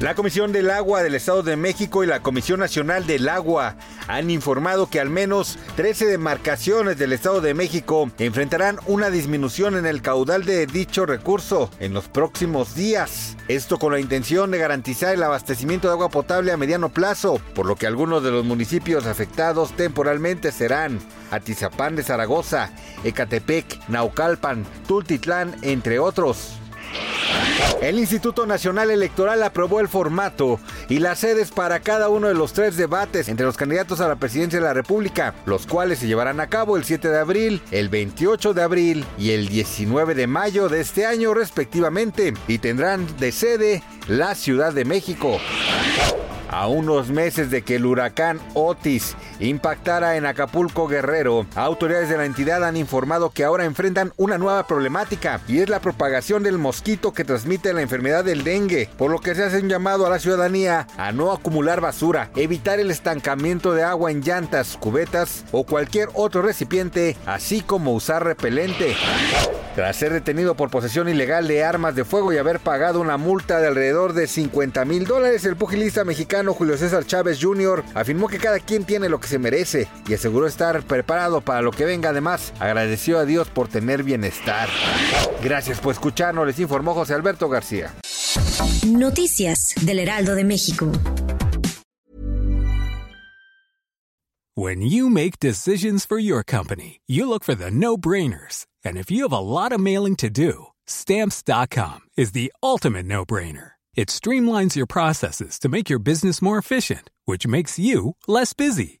La Comisión del Agua del Estado de México y la Comisión Nacional del Agua han informado que al menos 13 demarcaciones del Estado de México enfrentarán una disminución en el caudal de dicho recurso en los próximos días. Esto con la intención de garantizar el abastecimiento de agua potable a mediano plazo, por lo que algunos de los municipios afectados temporalmente serán Atizapán de Zaragoza, Ecatepec, Naucalpan, Tultitlán, entre otros. El Instituto Nacional Electoral aprobó el formato y las sedes para cada uno de los tres debates entre los candidatos a la presidencia de la República, los cuales se llevarán a cabo el 7 de abril, el 28 de abril y el 19 de mayo de este año respectivamente, y tendrán de sede la Ciudad de México. A unos meses de que el huracán Otis impactara en Acapulco Guerrero, autoridades de la entidad han informado que ahora enfrentan una nueva problemática y es la propagación del mosquito que transmite la enfermedad del dengue, por lo que se hace un llamado a la ciudadanía a no acumular basura, evitar el estancamiento de agua en llantas, cubetas o cualquier otro recipiente, así como usar repelente. Tras ser detenido por posesión ilegal de armas de fuego y haber pagado una multa de alrededor de 50 mil dólares, el pugilista mexicano Julio César Chávez Jr. afirmó que cada quien tiene lo que se merece y aseguró estar preparado para lo que venga. Además, agradeció a Dios por tener bienestar. Gracias por escucharnos, les informó José Alberto García. Noticias del Heraldo de México. When you make decisions for your company, you look for the no-brainers. And if you have a lot of mailing to do, stamps.com is the ultimate no-brainer. It streamlines your processes to make your business more efficient, which makes you less busy.